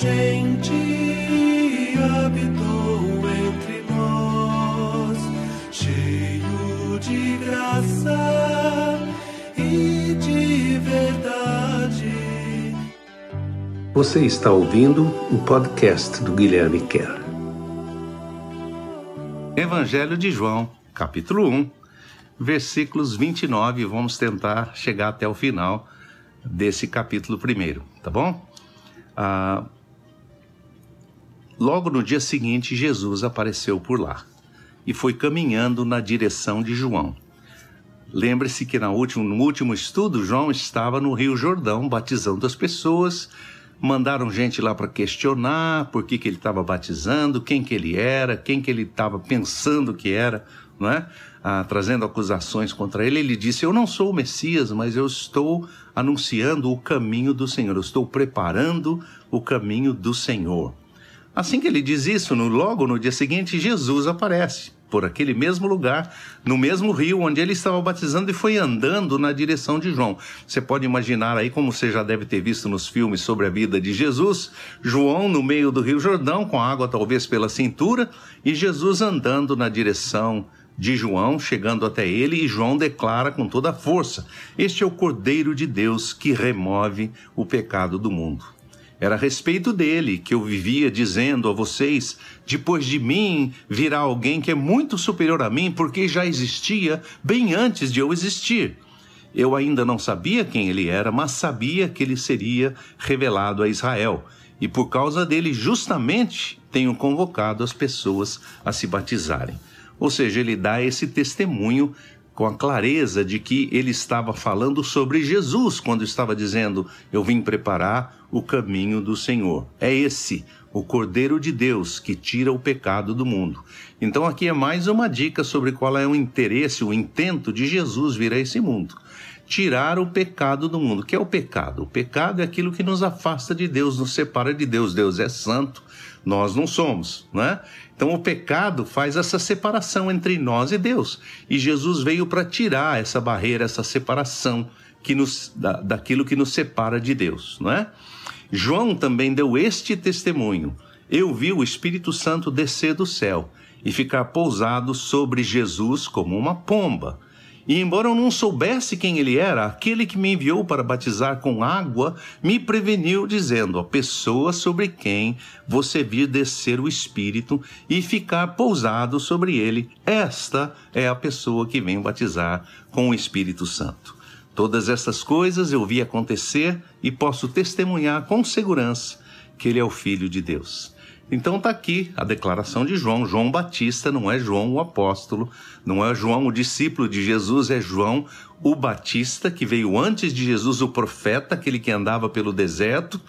gente habitou entre nós, cheio de graça e de verdade. Você está ouvindo o podcast do Guilherme Kerr. Evangelho de João, capítulo 1, versículos 29. Vamos tentar chegar até o final desse capítulo primeiro, tá bom? Ah, logo no dia seguinte, Jesus apareceu por lá e foi caminhando na direção de João. Lembre-se que no último, no último estudo, João estava no Rio Jordão batizando as pessoas. Mandaram gente lá para questionar por que, que ele estava batizando, quem que ele era, quem que ele estava pensando que era, não é? Ah, trazendo acusações contra ele. Ele disse: Eu não sou o Messias, mas eu estou anunciando o caminho do Senhor, eu estou preparando o caminho do Senhor. Assim que ele diz isso, no, logo no dia seguinte, Jesus aparece por aquele mesmo lugar, no mesmo rio onde ele estava batizando e foi andando na direção de João. Você pode imaginar aí, como você já deve ter visto nos filmes sobre a vida de Jesus, João no meio do Rio Jordão, com a água talvez pela cintura, e Jesus andando na direção de João, chegando até ele, e João declara com toda a força: Este é o Cordeiro de Deus que remove o pecado do mundo. Era a respeito dele que eu vivia dizendo a vocês: depois de mim virá alguém que é muito superior a mim, porque já existia bem antes de eu existir. Eu ainda não sabia quem ele era, mas sabia que ele seria revelado a Israel. E por causa dele, justamente, tenho convocado as pessoas a se batizarem. Ou seja, ele dá esse testemunho com a clareza de que ele estava falando sobre Jesus quando estava dizendo: Eu vim preparar o caminho do Senhor. É esse, o Cordeiro de Deus, que tira o pecado do mundo. Então, aqui é mais uma dica sobre qual é o interesse, o intento de Jesus vir a esse mundo. Tirar o pecado do mundo. O que é o pecado? O pecado é aquilo que nos afasta de Deus, nos separa de Deus. Deus é santo, nós não somos, não é? Então o pecado faz essa separação entre nós e Deus. E Jesus veio para tirar essa barreira, essa separação que nos, da, daquilo que nos separa de Deus, não é? João também deu este testemunho. Eu vi o Espírito Santo descer do céu e ficar pousado sobre Jesus como uma pomba. E embora eu não soubesse quem ele era, aquele que me enviou para batizar com água me preveniu, dizendo: A pessoa sobre quem você vir descer o Espírito e ficar pousado sobre ele, esta é a pessoa que vem batizar com o Espírito Santo. Todas essas coisas eu vi acontecer e posso testemunhar com segurança que ele é o Filho de Deus. Então está aqui a declaração de João. João Batista não é João o apóstolo, não é João o discípulo de Jesus, é João o Batista, que veio antes de Jesus, o profeta, aquele que andava pelo deserto,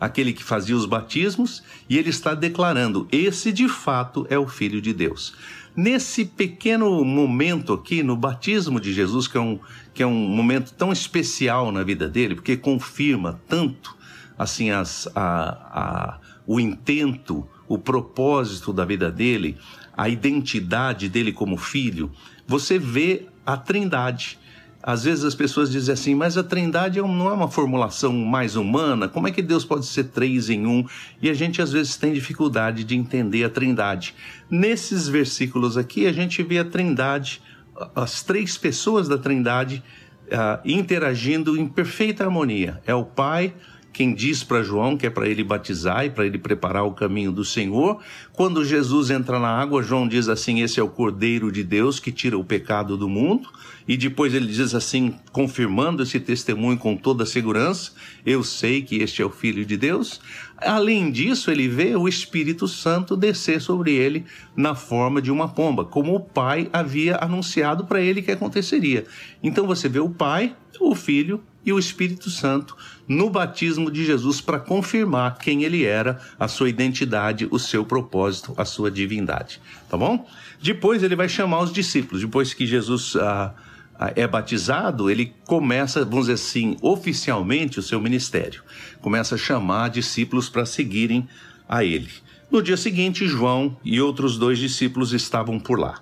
aquele que fazia os batismos, e ele está declarando: esse de fato é o Filho de Deus. Nesse pequeno momento aqui, no batismo de Jesus, que é um, que é um momento tão especial na vida dele, porque confirma tanto assim as, a, a o intento, o propósito da vida dele, a identidade dele como filho, você vê a Trindade. Às vezes as pessoas dizem assim, mas a Trindade não é uma formulação mais humana? Como é que Deus pode ser três em um? E a gente às vezes tem dificuldade de entender a Trindade. Nesses versículos aqui, a gente vê a Trindade, as três pessoas da Trindade uh, interagindo em perfeita harmonia. É o Pai, quem diz para João que é para ele batizar e para ele preparar o caminho do Senhor. Quando Jesus entra na água, João diz assim: Esse é o Cordeiro de Deus que tira o pecado do mundo. E depois ele diz assim, confirmando esse testemunho com toda segurança: Eu sei que este é o Filho de Deus. Além disso, ele vê o Espírito Santo descer sobre ele na forma de uma pomba, como o Pai havia anunciado para ele que aconteceria. Então você vê o Pai, o Filho e o Espírito Santo no batismo de Jesus para confirmar quem ele era, a sua identidade, o seu propósito, a sua divindade. Tá bom? Depois ele vai chamar os discípulos. Depois que Jesus ah, é batizado, ele começa, vamos dizer assim, oficialmente o seu ministério. Começa a chamar discípulos para seguirem a ele. No dia seguinte, João e outros dois discípulos estavam por lá.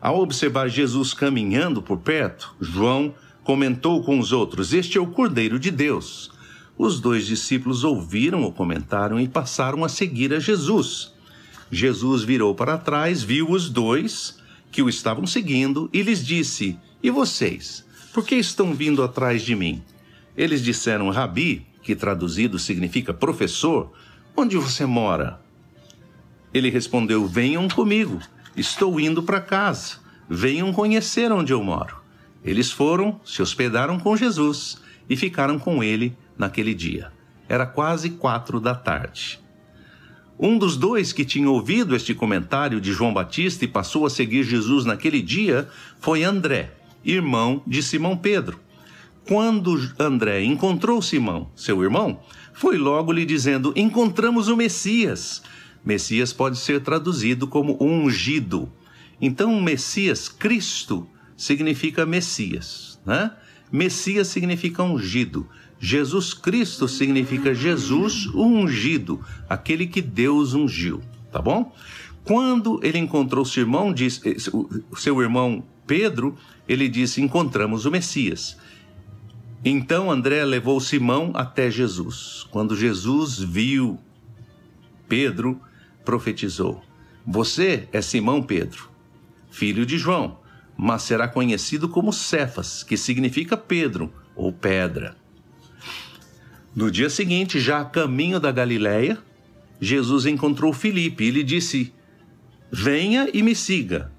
Ao observar Jesus caminhando por perto, João comentou com os outros: Este é o Cordeiro de Deus. Os dois discípulos ouviram o comentário e passaram a seguir a Jesus. Jesus virou para trás, viu os dois que o estavam seguindo e lhes disse: E vocês? Por que estão vindo atrás de mim? Eles disseram: Rabi, que traduzido significa professor, onde você mora? Ele respondeu: Venham comigo, estou indo para casa. Venham conhecer onde eu moro. Eles foram, se hospedaram com Jesus e ficaram com ele naquele dia. Era quase quatro da tarde. Um dos dois que tinha ouvido este comentário de João Batista e passou a seguir Jesus naquele dia foi André, irmão de Simão Pedro. Quando André encontrou Simão, seu irmão, foi logo lhe dizendo: Encontramos o Messias. Messias pode ser traduzido como ungido. Então, Messias, Cristo, significa Messias, né? Messias significa ungido. Jesus Cristo significa Jesus ungido, aquele que Deus ungiu, tá bom? Quando ele encontrou seu irmão, disse, eh, seu irmão Pedro, ele disse: Encontramos o Messias. Então André levou Simão até Jesus. Quando Jesus viu Pedro, profetizou: Você é Simão Pedro, filho de João, mas será conhecido como Cefas, que significa Pedro ou pedra. No dia seguinte, já a caminho da Galiléia, Jesus encontrou Filipe e lhe disse: Venha e me siga.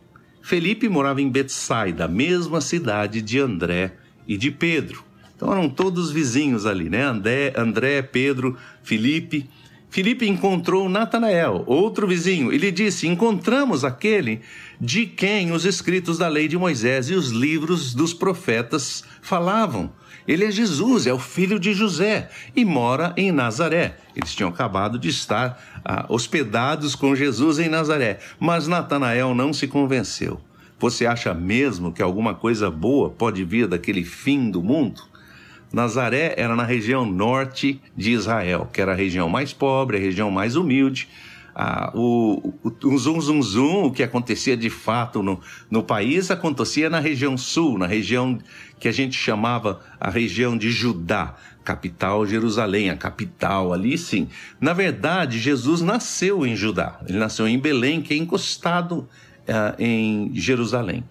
Felipe morava em Betsaida, mesma cidade de André e de Pedro. Então eram todos vizinhos ali, né? André, André Pedro, Felipe. Filipe encontrou Natanael, outro vizinho, e lhe disse: Encontramos aquele de quem os escritos da lei de Moisés e os livros dos profetas falavam. Ele é Jesus, é o filho de José e mora em Nazaré. Eles tinham acabado de estar ah, hospedados com Jesus em Nazaré, mas Natanael não se convenceu. Você acha mesmo que alguma coisa boa pode vir daquele fim do mundo? Nazaré era na região norte de Israel, que era a região mais pobre, a região mais humilde. Ah, o, o, o zum zum zum, o que acontecia de fato no, no país, acontecia na região sul, na região que a gente chamava a região de Judá, capital Jerusalém, a capital ali sim. Na verdade, Jesus nasceu em Judá, ele nasceu em Belém, que é encostado ah, em Jerusalém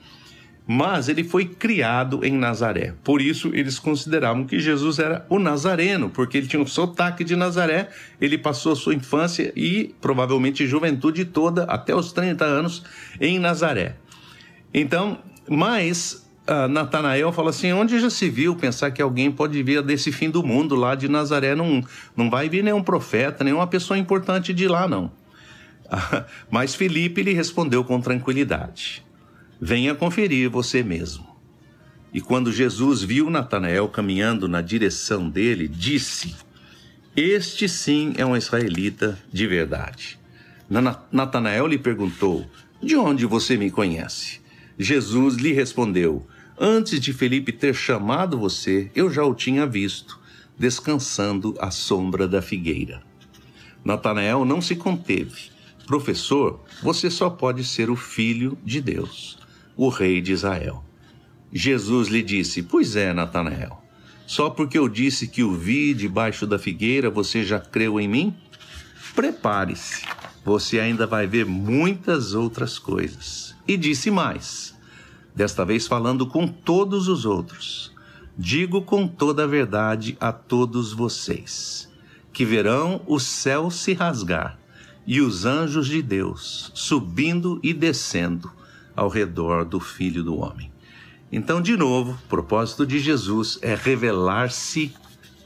mas ele foi criado em Nazaré. Por isso, eles consideravam que Jesus era o Nazareno, porque ele tinha um sotaque de Nazaré, ele passou a sua infância e provavelmente juventude toda, até os 30 anos, em Nazaré. Então, mas uh, Natanael fala assim: onde já se viu pensar que alguém pode vir desse fim do mundo lá de Nazaré? Não, não vai vir nenhum profeta, nenhuma pessoa importante de lá, não. mas Felipe lhe respondeu com tranquilidade. Venha conferir você mesmo. E quando Jesus viu Natanael caminhando na direção dele, disse: Este sim é um israelita de verdade. Natanael lhe perguntou: De onde você me conhece? Jesus lhe respondeu: Antes de Felipe ter chamado você, eu já o tinha visto, descansando à sombra da figueira. Natanael não se conteve. Professor, você só pode ser o filho de Deus o rei de Israel. Jesus lhe disse: Pois é, Natanael, só porque eu disse que o vi debaixo da figueira, você já creu em mim? Prepare-se, você ainda vai ver muitas outras coisas. E disse mais, desta vez falando com todos os outros: Digo com toda a verdade a todos vocês, que verão o céu se rasgar e os anjos de Deus subindo e descendo ao redor do Filho do Homem. Então, de novo, o propósito de Jesus é revelar-se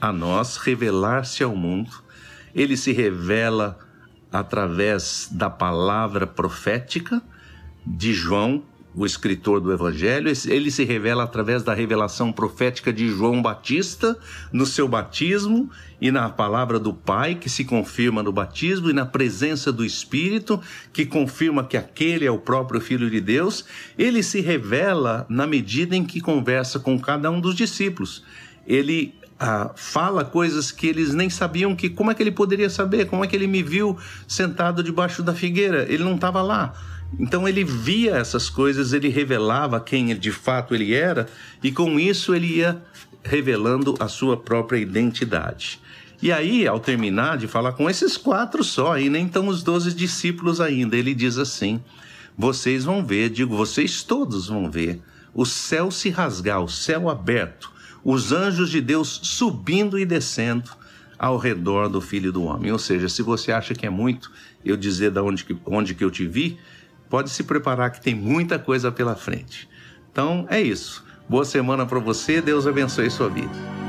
a nós, revelar-se ao mundo. Ele se revela através da palavra profética de João, o escritor do Evangelho, ele se revela através da revelação profética de João Batista no seu batismo e na palavra do Pai, que se confirma no batismo, e na presença do Espírito, que confirma que aquele é o próprio Filho de Deus. Ele se revela na medida em que conversa com cada um dos discípulos. Ele ah, fala coisas que eles nem sabiam que como é que ele poderia saber, como é que ele me viu sentado debaixo da figueira, ele não estava lá. Então ele via essas coisas, ele revelava quem de fato ele era e com isso ele ia revelando a sua própria identidade. E aí, ao terminar de falar com esses quatro só, e nem estão os doze discípulos ainda, ele diz assim: Vocês vão ver, digo, vocês todos vão ver, o céu se rasgar, o céu aberto, os anjos de Deus subindo e descendo ao redor do Filho do Homem. Ou seja, se você acha que é muito eu dizer da onde que, onde que eu te vi, pode se preparar que tem muita coisa pela frente. Então é isso. Boa semana para você, Deus abençoe sua vida.